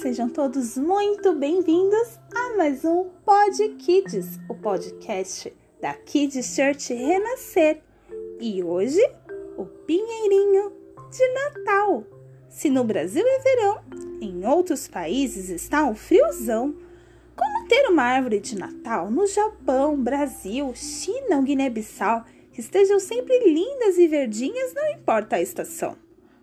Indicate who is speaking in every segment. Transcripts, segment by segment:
Speaker 1: sejam todos muito bem-vindos a mais um Pod Kids, o podcast da Kids Church Renascer. E hoje, o Pinheirinho de Natal. Se no Brasil é verão, em outros países está um friozão. Como ter uma árvore de Natal no Japão, Brasil, China ou Guiné-Bissau que estejam sempre lindas e verdinhas, não importa a estação.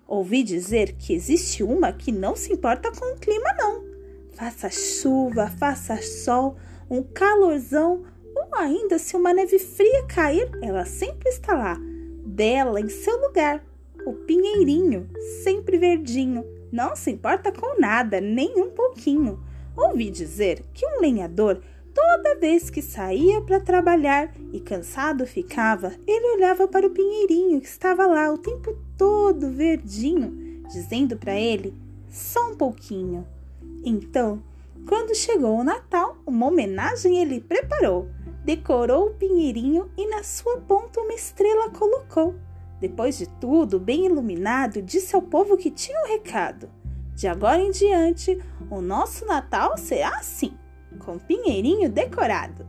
Speaker 1: Ouvi dizer que existe uma que não se importa com o clima, não. Faça chuva, faça sol, um calorzão, ou ainda se uma neve fria cair, ela sempre está lá, bela em seu lugar. O pinheirinho, sempre verdinho, não se importa com nada, nem um pouquinho. Ouvi dizer que um lenhador Toda vez que saía para trabalhar e cansado ficava, ele olhava para o pinheirinho que estava lá o tempo todo verdinho, dizendo para ele: só um pouquinho. Então, quando chegou o Natal, uma homenagem ele preparou. Decorou o pinheirinho e na sua ponta uma estrela colocou. Depois de tudo, bem iluminado, disse ao povo que tinha um recado. De agora em diante, o nosso Natal será assim com pinheirinho decorado.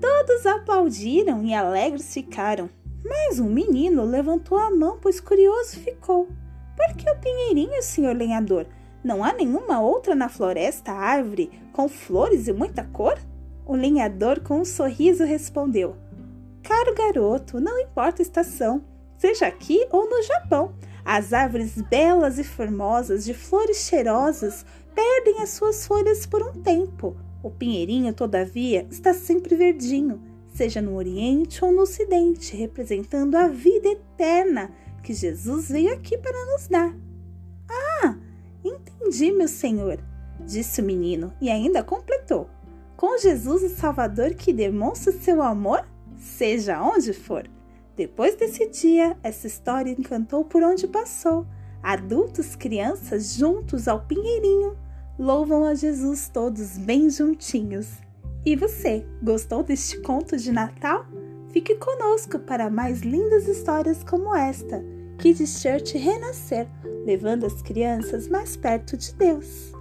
Speaker 1: Todos aplaudiram e alegres ficaram, mas um menino levantou a mão, pois curioso ficou. Por que o pinheirinho, senhor lenhador? Não há nenhuma outra na floresta árvore com flores e muita cor? O lenhador, com um sorriso, respondeu: Caro garoto, não importa a estação, seja aqui ou no Japão. As árvores belas e formosas, de flores cheirosas, perdem as suas folhas por um tempo. O pinheirinho, todavia, está sempre verdinho, seja no Oriente ou no Ocidente, representando a vida eterna que Jesus veio aqui para nos dar. Ah, entendi, meu senhor, disse o menino e ainda completou: Com Jesus o Salvador que demonstra seu amor, seja onde for. Depois desse dia, essa história encantou por onde passou. Adultos, crianças, juntos ao pinheirinho, louvam a Jesus todos bem juntinhos. E você, gostou deste conto de Natal? Fique conosco para mais lindas histórias como esta. Kids Church renascer, levando as crianças mais perto de Deus.